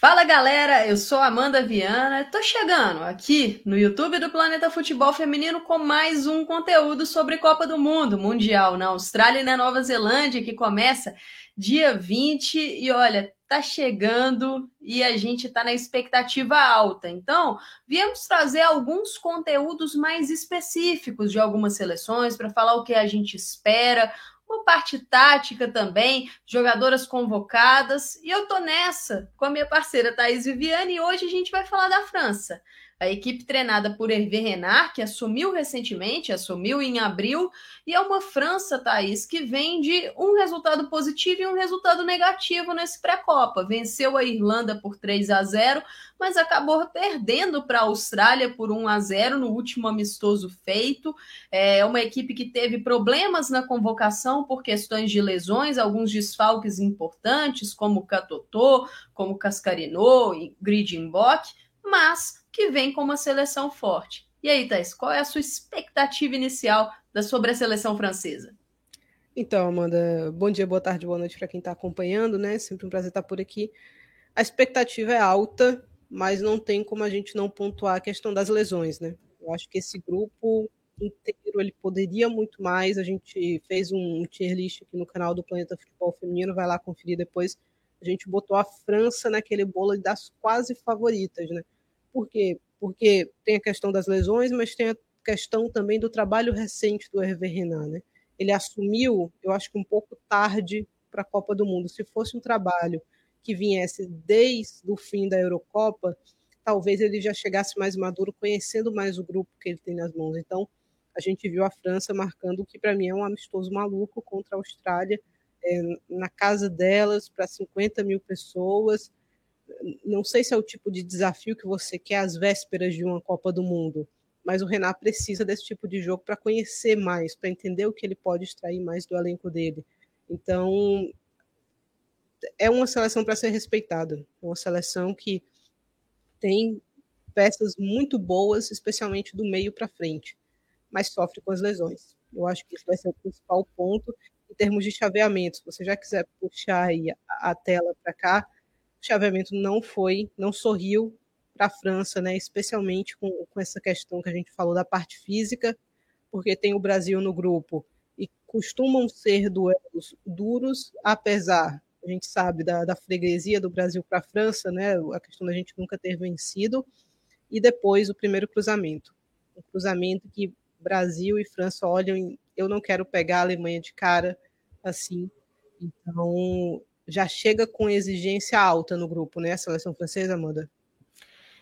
Fala galera, eu sou Amanda Viana, tô chegando aqui no YouTube do Planeta Futebol Feminino com mais um conteúdo sobre Copa do Mundo Mundial na Austrália e na Nova Zelândia, que começa dia 20 e olha, tá chegando e a gente tá na expectativa alta. Então, viemos trazer alguns conteúdos mais específicos de algumas seleções para falar o que a gente espera, uma parte tática também, jogadoras convocadas. E eu tô nessa com a minha parceira Thaís Viviane e hoje a gente vai falar da França. A equipe treinada por Hervé Renard, que assumiu recentemente, assumiu em abril, e é uma França, Thaís, que vem de um resultado positivo e um resultado negativo nesse pré-copa. Venceu a Irlanda por 3 a 0, mas acabou perdendo para a Austrália por 1 a 0 no último amistoso feito. É uma equipe que teve problemas na convocação por questões de lesões, alguns desfalques importantes, como Catotô, como Cascarino e Gridimbock, mas que vem com uma seleção forte. E aí, Thais, qual é a sua expectativa inicial da sobre a seleção francesa? Então, Amanda, bom dia, boa tarde, boa noite para quem está acompanhando, né? Sempre um prazer estar por aqui. A expectativa é alta, mas não tem como a gente não pontuar a questão das lesões, né? Eu acho que esse grupo inteiro ele poderia muito mais. A gente fez um tier list aqui no canal do Planeta Futebol Feminino, vai lá conferir depois. A gente botou a França naquele bolo das quase favoritas, né? Por quê? Porque tem a questão das lesões, mas tem a questão também do trabalho recente do Hervé Renard. Né? Ele assumiu, eu acho que um pouco tarde para a Copa do Mundo. Se fosse um trabalho que viesse desde o fim da Eurocopa, talvez ele já chegasse mais maduro, conhecendo mais o grupo que ele tem nas mãos. Então, a gente viu a França marcando o que para mim é um amistoso maluco contra a Austrália, é, na casa delas, para 50 mil pessoas, não sei se é o tipo de desafio que você quer às vésperas de uma Copa do Mundo, mas o Renato precisa desse tipo de jogo para conhecer mais, para entender o que ele pode extrair mais do elenco dele. Então, é uma seleção para ser respeitada, é uma seleção que tem peças muito boas, especialmente do meio para frente, mas sofre com as lesões. Eu acho que isso vai ser o principal ponto em termos de chaveamento. Se você já quiser puxar a, tela para cá, chaveamento não foi, não sorriu para a França, né? especialmente com, com essa questão que a gente falou da parte física, porque tem o Brasil no grupo e costumam ser duelos duros, apesar, a gente sabe, da, da freguesia do Brasil para a França, né? a questão da gente nunca ter vencido, e depois o primeiro cruzamento. Um cruzamento que Brasil e França olham eu não quero pegar a Alemanha de cara assim. Então, já chega com exigência alta no grupo, né? A seleção francesa, Amanda?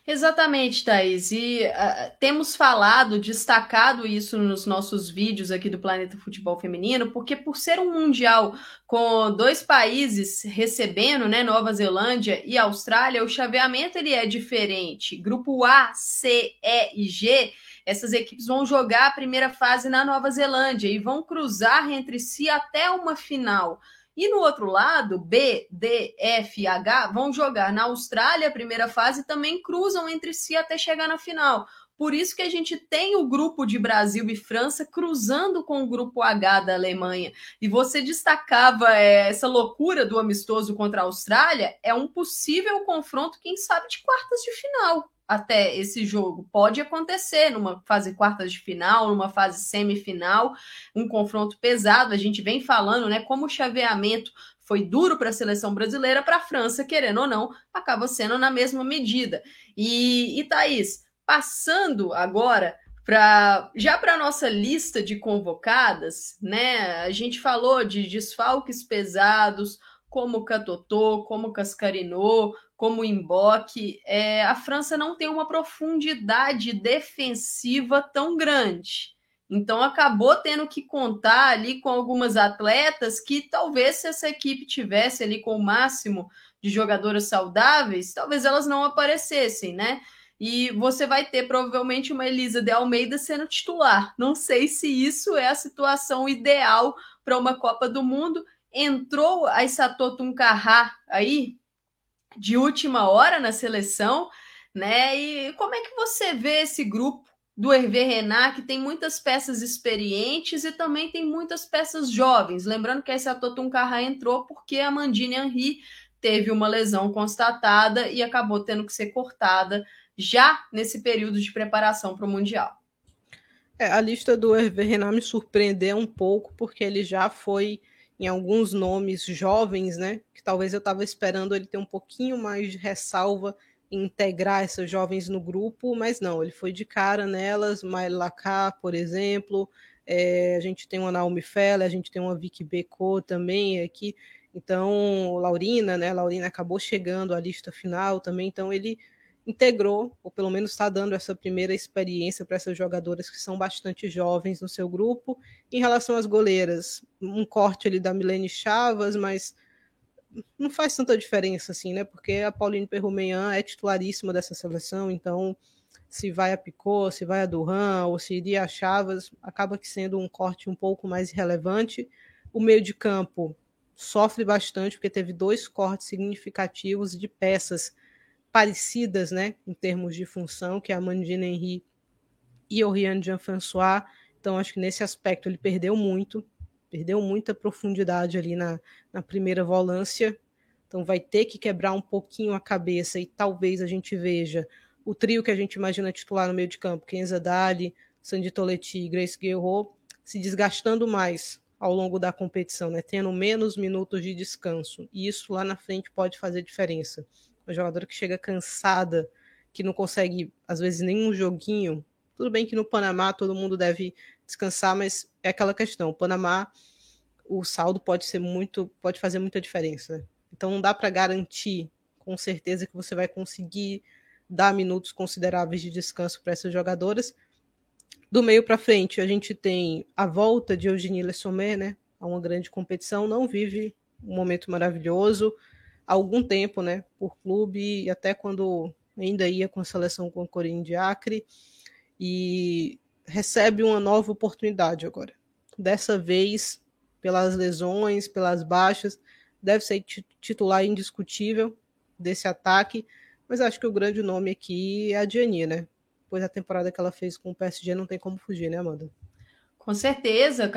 Exatamente, Thaís. E uh, temos falado, destacado isso nos nossos vídeos aqui do Planeta Futebol Feminino, porque por ser um mundial com dois países recebendo, né, Nova Zelândia e Austrália, o chaveamento ele é diferente. Grupo A, C, E e G, essas equipes vão jogar a primeira fase na Nova Zelândia e vão cruzar entre si até uma final. E no outro lado, B, D, F, H vão jogar na Austrália a primeira fase e também cruzam entre si até chegar na final. Por isso que a gente tem o grupo de Brasil e França cruzando com o grupo H da Alemanha. E você destacava é, essa loucura do amistoso contra a Austrália, é um possível confronto, quem sabe, de quartas de final até esse jogo. Pode acontecer numa fase quartas de final, numa fase semifinal, um confronto pesado. A gente vem falando, né, como o chaveamento foi duro para a seleção brasileira, para a França, querendo ou não, acaba sendo na mesma medida. E, e Thaís, passando agora para já para nossa lista de convocadas, né? A gente falou de desfalques pesados, como Catotô, como Cascarino, como Emboque, é, a França não tem uma profundidade defensiva tão grande. Então acabou tendo que contar ali com algumas atletas que talvez se essa equipe tivesse ali com o máximo de jogadoras saudáveis, talvez elas não aparecessem, né? E você vai ter provavelmente uma Elisa de Almeida sendo titular. Não sei se isso é a situação ideal para uma Copa do Mundo. Entrou a Isato Tuncarrá aí, de última hora na seleção, né? E como é que você vê esse grupo do Hervé Renard, que tem muitas peças experientes e também tem muitas peças jovens? Lembrando que essa Totum Carra entrou porque a Mandine Henry teve uma lesão constatada e acabou tendo que ser cortada já nesse período de preparação para o Mundial. É, a lista do Hervé Renard me surpreendeu um pouco, porque ele já foi em alguns nomes jovens, né? Que talvez eu estava esperando ele ter um pouquinho mais de ressalva em integrar essas jovens no grupo, mas não, ele foi de cara nelas, Mael Lacá, por exemplo, é, a gente tem uma Naomi Feller, a gente tem uma Vicky Becô também aqui, então, Laurina, né? Laurina acabou chegando à lista final também, então ele integrou, ou pelo menos está dando essa primeira experiência para essas jogadoras que são bastante jovens no seu grupo. Em relação às goleiras, um corte ali da Milene Chavas, mas não faz tanta diferença assim, né? Porque a Pauline Perrumean é titularíssima dessa seleção, então se vai a Picot, se vai a Duran ou se iria a Chavas, acaba que sendo um corte um pouco mais relevante. O meio de campo sofre bastante porque teve dois cortes significativos de peças parecidas, né, em termos de função, que é a Mandina Henry e o Rian Jean-François. Então, acho que nesse aspecto ele perdeu muito, perdeu muita profundidade ali na, na primeira volância. Então, vai ter que quebrar um pouquinho a cabeça e talvez a gente veja o trio que a gente imagina titular no meio de campo, Kenza Dali, Sandy Toletti e Grace Guerrero, se desgastando mais ao longo da competição, né? tendo menos minutos de descanso. E isso lá na frente pode fazer diferença uma jogadora que chega cansada, que não consegue, às vezes, nenhum joguinho. Tudo bem que no Panamá todo mundo deve descansar, mas é aquela questão. O Panamá, o saldo pode ser muito, pode fazer muita diferença. Então não dá para garantir com certeza que você vai conseguir dar minutos consideráveis de descanso para essas jogadoras. Do meio para frente, a gente tem a volta de Eugenie Le Sommet, né? A uma grande competição, não vive um momento maravilhoso algum tempo, né, por clube, e até quando ainda ia com a seleção com o Corinthians de Acre, e recebe uma nova oportunidade agora. Dessa vez, pelas lesões, pelas baixas, deve ser titular indiscutível desse ataque, mas acho que o grande nome aqui é a Diani, né? Pois a temporada que ela fez com o PSG não tem como fugir, né, Amanda? Com certeza,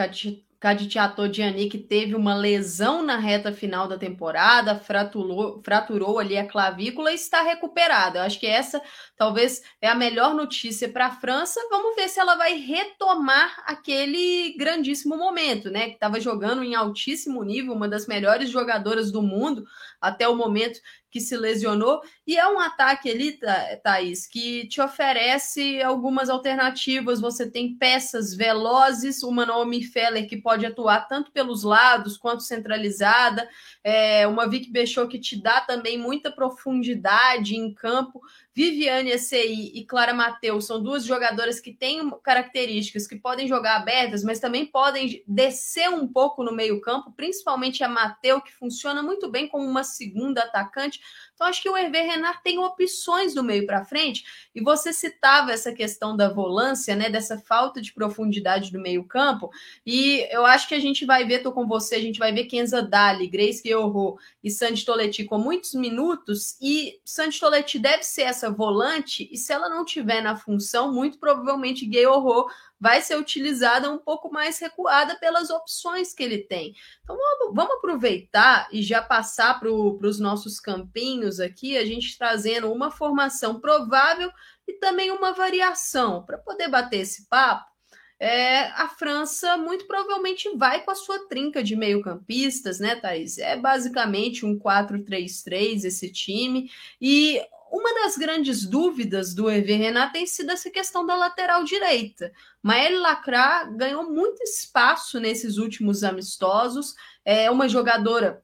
Kaditiato Gianni, que teve uma lesão na reta final da temporada, fraturou, fraturou ali a clavícula e está recuperada. Eu acho que essa talvez é a melhor notícia para a França. Vamos ver se ela vai retomar aquele grandíssimo momento, né? Que estava jogando em altíssimo nível, uma das melhores jogadoras do mundo até o momento que se lesionou. E é um ataque ali, Thaís, que te oferece algumas alternativas. Você tem peças velozes, uma Naomi Feller que pode atuar tanto pelos lados quanto centralizada, é, uma Vic Bechot que te dá também muita profundidade em campo. Viviane ECI e Clara Mateus são duas jogadoras que têm características que podem jogar abertas, mas também podem descer um pouco no meio-campo, principalmente a Mateus, que funciona muito bem como uma segunda atacante. Então, acho que o Hervé Renard tem opções do meio para frente. E você citava essa questão da volância, né? Dessa falta de profundidade do meio-campo. E eu acho que a gente vai ver, tô com você, a gente vai ver Kenza Dali, Grace Guerrero e Sandy Toletti com muitos minutos. E Sandy Toletti deve ser essa volante. E se ela não tiver na função, muito provavelmente Guerrero vai ser utilizada um pouco mais recuada pelas opções que ele tem. Então vamos, vamos aproveitar e já passar para os nossos campinhos aqui, a gente trazendo uma formação provável e também uma variação para poder bater esse papo. É, a França muito provavelmente vai com a sua trinca de meio-campistas, né, Thaís? É basicamente um 4-3-3 esse time. E uma das grandes dúvidas do Hervé Renat tem sido essa questão da lateral direita. Maëlle Lacra ganhou muito espaço nesses últimos amistosos, é uma jogadora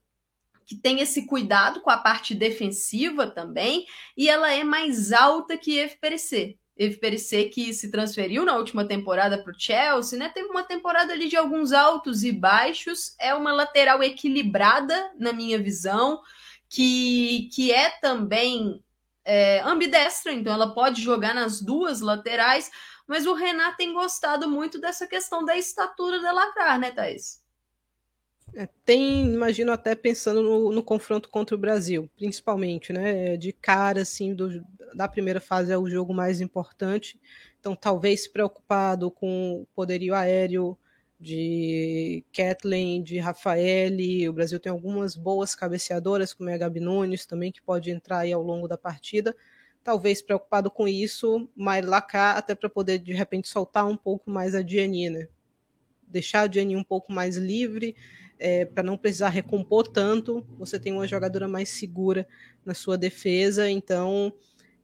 que tem esse cuidado com a parte defensiva também, e ela é mais alta que Eve Perecer. Eve que se transferiu na última temporada para o Chelsea, né? Teve uma temporada ali de alguns altos e baixos, é uma lateral equilibrada, na minha visão, que, que é também é, ambidestra, então ela pode jogar nas duas laterais, mas o Renato tem gostado muito dessa questão da estatura da Lacrar, né, Thaís? É, tem, imagino até pensando no, no, confronto contra o Brasil, principalmente, né? De cara, assim, do, da primeira fase é o jogo mais importante. Então, talvez preocupado com o poderio aéreo de Kathleen, de Rafaele. O Brasil tem algumas boas cabeceadoras, como é a Gabi Nunes também, que pode entrar aí ao longo da partida. Talvez preocupado com isso, mas Lacá, até para poder de repente soltar um pouco mais a Diani, né? Deixar a Diani um pouco mais livre, é, para não precisar recompor tanto. Você tem uma jogadora mais segura na sua defesa, então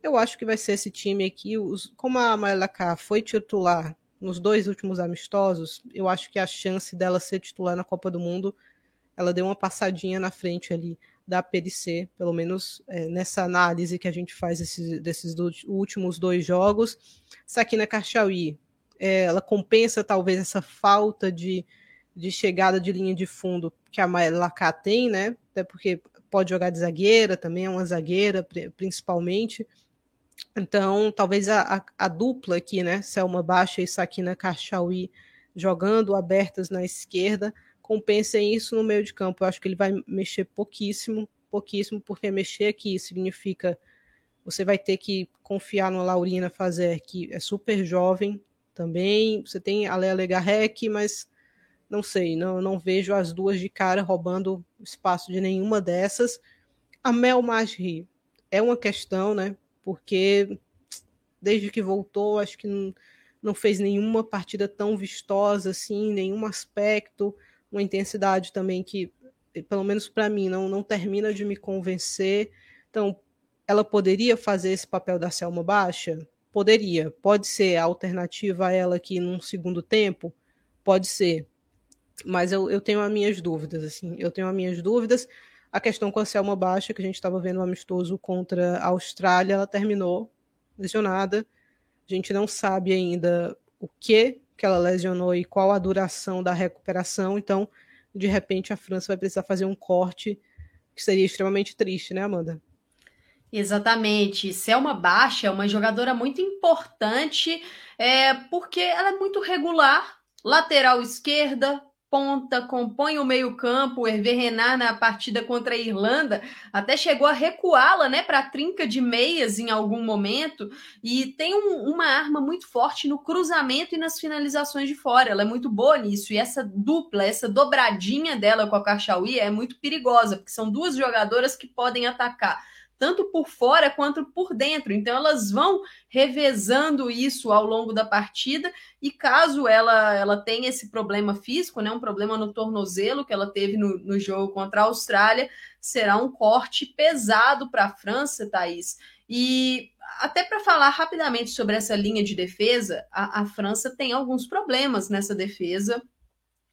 eu acho que vai ser esse time aqui. Os, como a Maelaka foi titular nos dois últimos amistosos, eu acho que a chance dela ser titular na Copa do Mundo, ela deu uma passadinha na frente ali da PDC, pelo menos é, nessa análise que a gente faz desses, desses últimos dois jogos. Sakina Karchaui, é, ela compensa talvez essa falta de, de chegada de linha de fundo que a Maelaka tem, né? Até porque pode jogar de zagueira, também é uma zagueira, principalmente. Então, talvez a, a, a, dupla aqui, né? Selma Baixa e Sakina Karchaui jogando abertas na esquerda, compensem isso no meio de campo. Eu acho que ele vai mexer pouquíssimo, pouquíssimo, porque mexer aqui significa você vai ter que confiar no Laurina Fazer, que é super jovem também. Você tem a Lea Legarrec, mas não sei, não, não vejo as duas de cara roubando espaço de nenhuma dessas. A Mel Majri é uma questão, né? Porque desde que voltou, acho que não, fez nenhuma partida tão vistosa assim, nenhum aspecto, uma intensidade também que, pelo menos para mim, não, não termina de me convencer. Então, ela poderia fazer esse papel da Selma Baixa? Poderia. Pode ser a alternativa a ela aqui num segundo tempo? Pode ser. Mas eu, eu tenho as minhas dúvidas, assim. Eu tenho as minhas dúvidas. A questão com a Selma Baixa, que a gente estava vendo um amistoso contra a Austrália, ela terminou lesionada. A gente não sabe ainda o que que ela lesionou e qual a duração da recuperação. Então, de repente, a França vai precisar fazer um corte que seria extremamente triste, né, Amanda? Exatamente. Selma Baixa é uma jogadora muito importante, é, porque ela é muito regular, lateral esquerda, ponta, compõe o meio-campo. Hervé Renard, na partida contra a Irlanda, até chegou a recuá-la né, para a trinca de meias em algum momento. E tem um, uma arma muito forte no cruzamento e nas finalizações de fora. Ela é muito boa nisso. E essa dupla, essa dobradinha dela com a Cachauí é muito perigosa, porque são duas jogadoras que podem atacar tanto por fora quanto por dentro. Então elas vão revezando isso ao longo da partida e caso ela ela tenha esse problema físico, né, um problema no tornozelo que ela teve no, no jogo contra a Austrália, será um corte pesado para a França, Thaís. E até para falar rapidamente sobre essa linha de defesa, a, a França tem alguns problemas nessa defesa.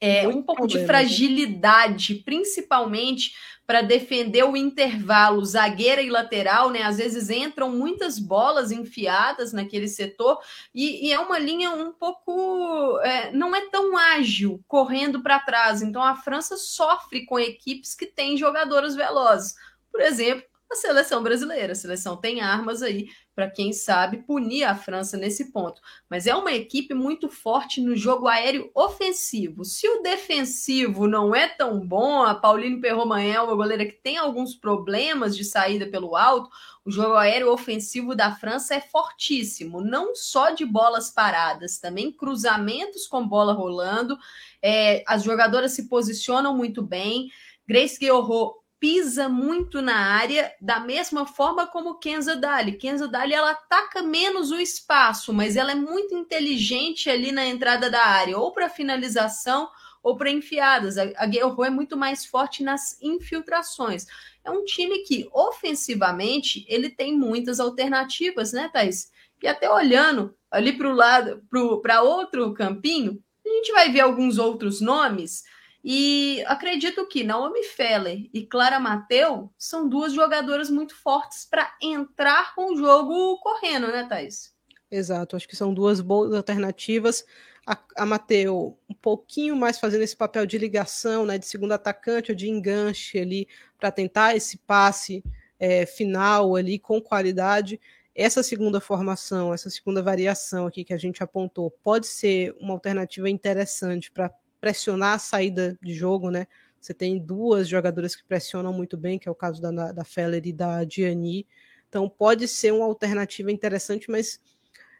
É, um pouco de fragilidade, principalmente para defender o intervalo zagueira e lateral, né? Às vezes entram muitas bolas enfiadas naquele setor e, e é uma linha um pouco é, não é tão ágil correndo para trás. Então a França sofre com equipes que têm jogadoras velozes. Por exemplo, a seleção brasileira. A seleção tem armas aí para quem sabe punir a França nesse ponto. Mas é uma equipe muito forte no jogo aéreo ofensivo. Se o defensivo não é tão bom, a Pauline Perromanhã é uma goleira que tem alguns problemas de saída pelo alto, o jogo aéreo ofensivo da França é fortíssimo, não só de bolas paradas, também cruzamentos com bola rolando. É, as jogadoras se posicionam muito bem. Grace Guilherme pisa muito na área, da mesma forma como Kenza Dali. Kenza Dali ela ataca menos o espaço, mas ela é muito inteligente ali na entrada da área, ou para finalização ou para enfiadas. A, Guerrero é muito mais forte nas infiltrações. É um time que ofensivamente ele tem muitas alternativas, né, Thaís? E até olhando ali para o lado, para outro campinho, a gente vai ver alguns outros nomes e acredito que Naomi Feller e Clara Mateu são duas jogadoras muito fortes para entrar com o jogo correndo, né, Thais? Exato, acho que são duas boas alternativas. A, a Mateu um pouquinho mais fazendo esse papel de ligação, né, de segundo atacante ou de enganche ali, para tentar esse passe é, final ali com qualidade. Essa segunda formação, essa segunda variação aqui que a gente apontou, pode ser uma alternativa interessante para pressionar a saída de jogo, né? Você tem duas jogadoras que pressionam muito bem, que é o caso da, da Feller e da Diani. Então pode ser uma alternativa interessante, mas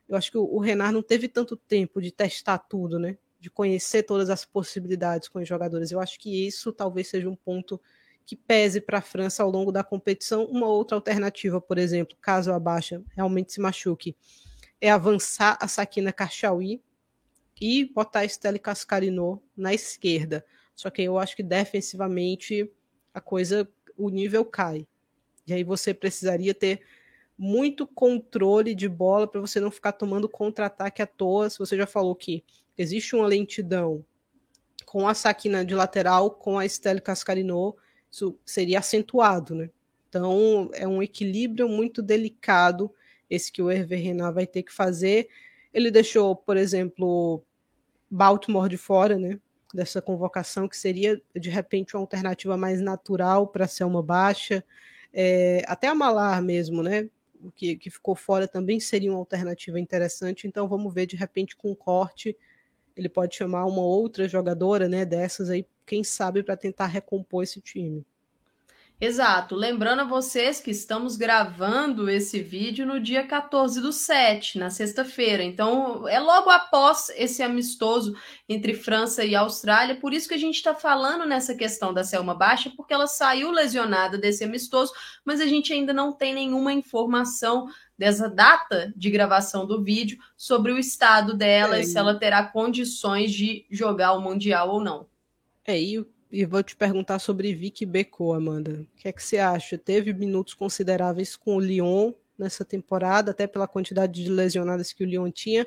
eu acho que o, o Renard não teve tanto tempo de testar tudo, né? de conhecer todas as possibilidades com os jogadores. Eu acho que isso talvez seja um ponto que pese para a França ao longo da competição. Uma outra alternativa, por exemplo, caso a baixa realmente se machuque, é avançar a Sakina Karchaoui e botar Estelle Cascarino na esquerda. Só que eu acho que defensivamente a coisa, o nível cai. E aí você precisaria ter muito controle de bola para você não ficar tomando contra-ataque à toa. Se você já falou que existe uma lentidão com a Sakina de lateral, com a Estelle Cascarino, isso seria acentuado, né? Então, é um equilíbrio muito delicado esse que o Hervé Renard vai ter que fazer. Ele deixou, por exemplo, Baltimore de fora, né? Dessa convocação, que seria, de repente, uma alternativa mais natural para ser uma baixa. É, até a Malar mesmo, né? Que, que ficou fora também seria uma alternativa interessante. Então, vamos ver, de repente, com corte, ele pode chamar uma outra jogadora, né? Dessas aí quem sabe para tentar recompor esse time. Exato. Lembrando a vocês que estamos gravando esse vídeo no dia 14 do 7, na sexta-feira. Então, é logo após esse amistoso entre França e Austrália. Por isso que a gente está falando nessa questão da Selma Baixa, porque ela saiu lesionada desse amistoso, mas a gente ainda não tem nenhuma informação dessa data de gravação do vídeo sobre o estado dela é, e se ela terá condições de jogar o Mundial ou não. É, e, e vou te perguntar sobre Vicky Becô, Amanda. O que é que você acha? Teve minutos consideráveis com o Lyon nessa temporada, até pela quantidade de lesionadas que o Lyon tinha,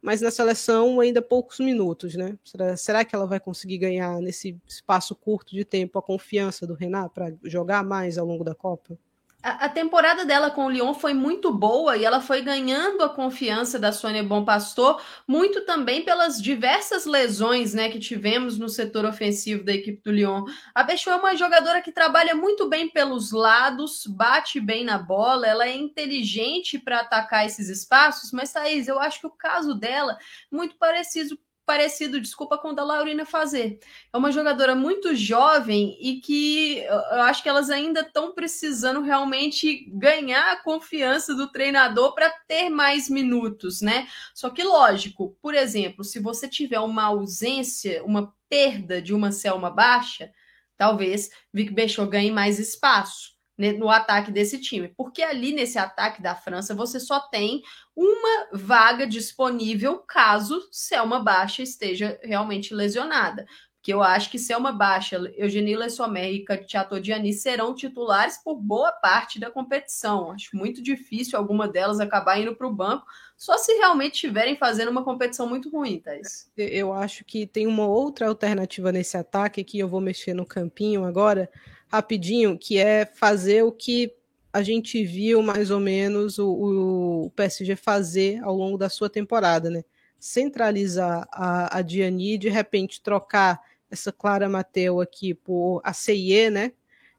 mas na seleção ainda poucos minutos, né? Será, será que ela vai conseguir ganhar nesse espaço curto de tempo a confiança do Renan para jogar mais ao longo da Copa? A, temporada dela com o Lyon foi muito boa e ela foi ganhando a confiança da Sônia Bom Pastor, muito também pelas diversas lesões né, que tivemos no setor ofensivo da equipe do Lyon. A Bechou é uma jogadora que trabalha muito bem pelos lados, bate bem na bola, ela é inteligente para atacar esses espaços, mas Thaís, eu acho que o caso dela é muito parecido parecido, desculpa, com o da Laurina fazer. É uma jogadora muito jovem e que eu acho que elas ainda estão precisando realmente ganhar a confiança do treinador para ter mais minutos, né? Só que, lógico, por exemplo, se você tiver uma ausência, uma perda de uma Selma baixa, talvez Vic Bechot ganhe mais espaço no ataque desse time, porque ali nesse ataque da França você só tem uma vaga disponível caso Selma Baixa esteja realmente lesionada. Que eu acho que Selma Baixa, Eugenie Le Sommer e Chateau Diani serão titulares por boa parte da competição. Acho muito difícil alguma delas acabar indo para o banco, só se realmente estiverem fazendo uma competição muito ruim, Thais. Eu acho que tem uma outra alternativa nesse ataque que eu vou mexer no campinho agora, rapidinho, que é fazer o que a gente viu mais ou menos o, o PSG fazer ao longo da sua temporada, né? Centralizar a, a Diani, de repente trocar essa Clara Mateu aqui por a CIE, né?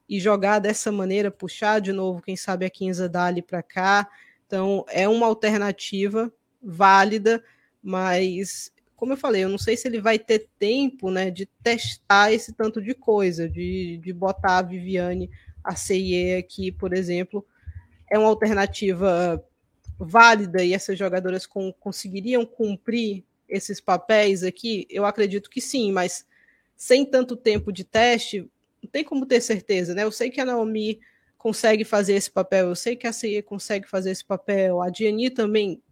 E jogar dessa maneira, puxar de novo, quem sabe a Quinza Dali para cá. Então, é uma alternativa válida, mas como eu falei, eu não sei se ele vai ter tempo né, de testar esse tanto de coisa, de, de botar a Viviane, a CIE aqui, por exemplo, é uma alternativa válida e essas jogadoras com, conseguiriam cumprir esses papéis aqui? Eu acredito que sim, mas sem tanto tempo de teste, não tem como ter certeza, né? Eu sei que a Naomi consegue fazer esse papel, eu sei que a CIE consegue fazer esse papel, a Diani também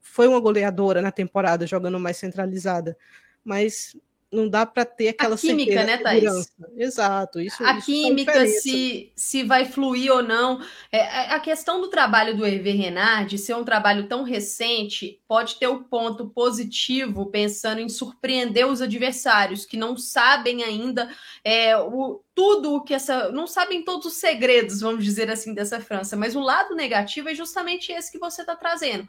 foi uma goleadora na temporada, jogando mais centralizada, mas não dá para ter aquela a química, né, Thaís? Exato. Isso, a isso química, se, se vai fluir ou não. É, é, a questão do trabalho do Hervé Renard, de ser um trabalho tão recente, pode ter o um ponto positivo, pensando em surpreender os adversários, que não sabem ainda é, o, tudo o que essa. não sabem todos os segredos, vamos dizer assim, dessa França. Mas o lado negativo é justamente esse que você está trazendo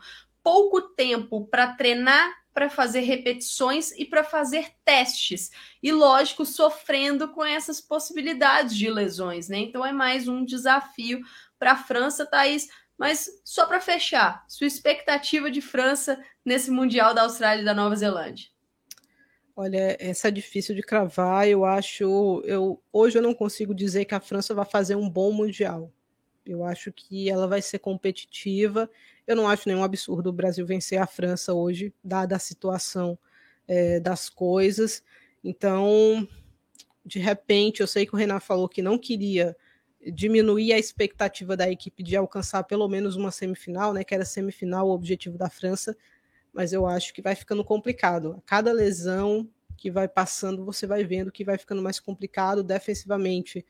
pouco tempo para treinar, para fazer repetições e para fazer testes. E, lógico, sofrendo com essas possibilidades de lesões, né? Então é mais um desafio para a França, Thaís. Mas só para fechar, sua expectativa de França nesse Mundial da Austrália e da Nova Zelândia? Olha, essa é difícil de cravar. Eu acho, eu hoje eu não consigo dizer que a França vai fazer um bom mundial. Eu acho que ela vai ser competitiva eu não acho nenhum absurdo o Brasil vencer a França hoje, dada a situação é, das coisas. Então, de repente, eu sei que o Renan falou que não queria diminuir a expectativa da equipe de alcançar pelo menos uma semifinal, né? Que era semifinal o objetivo da França, mas eu acho que vai ficando complicado. A cada lesão que vai passando, você vai vendo que vai ficando mais complicado defensivamente.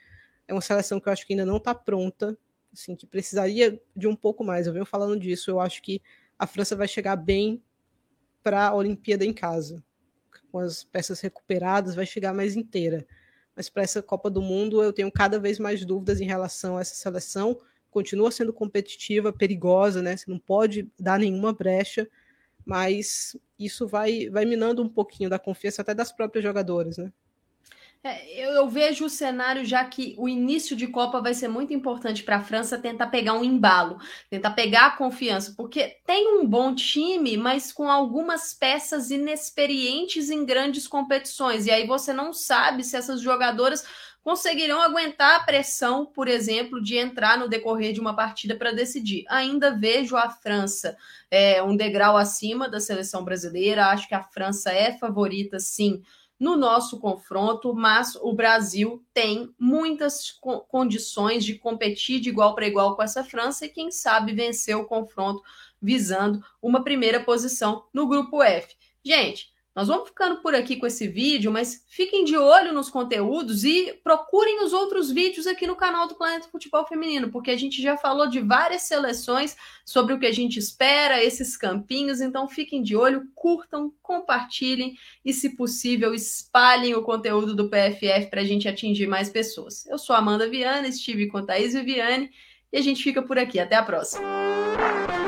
É uma seleção que eu acho que ainda não está pronta, assim, que precisaria de um pouco mais. Eu venho falando disso. Eu acho que a França vai chegar bem para a Olimpíada em casa. Com as peças recuperadas, vai chegar mais inteira. Mas para essa Copa do Mundo, eu tenho cada vez mais dúvidas em relação a essa seleção. Continua sendo competitiva, perigosa, né? Você não pode dar nenhuma brecha, mas isso vai, vai minando um pouquinho da confiança até das próprias jogadoras, né? É, eu, eu, vejo o cenário já que o início de Copa vai ser muito importante para a França tentar pegar um embalo, tentar pegar a confiança, porque tem um bom time, mas com algumas peças inexperientes em grandes competições. E aí você não sabe se essas jogadoras conseguirão aguentar a pressão, por exemplo, de entrar no decorrer de uma partida para decidir. Ainda vejo a França é, um degrau acima da seleção brasileira, acho que a França é favorita, sim no nosso confronto, mas o Brasil tem muitas co condições de competir de igual para igual com essa França e, quem sabe, vencer o confronto visando uma primeira posição no grupo F. Gente, nós vamos ficando por aqui com esse vídeo, mas fiquem de olho nos conteúdos e procurem os outros vídeos aqui no canal do Planeta Futebol Feminino, porque a gente já falou de várias seleções sobre o que a gente espera, esses campinhos, então fiquem de olho, curtam, compartilhem e, se possível, espalhem o conteúdo do PFF para a gente atingir mais pessoas. Eu sou Amanda Viana, estive com Thaís Viviane e a gente fica por aqui. Até a próxima!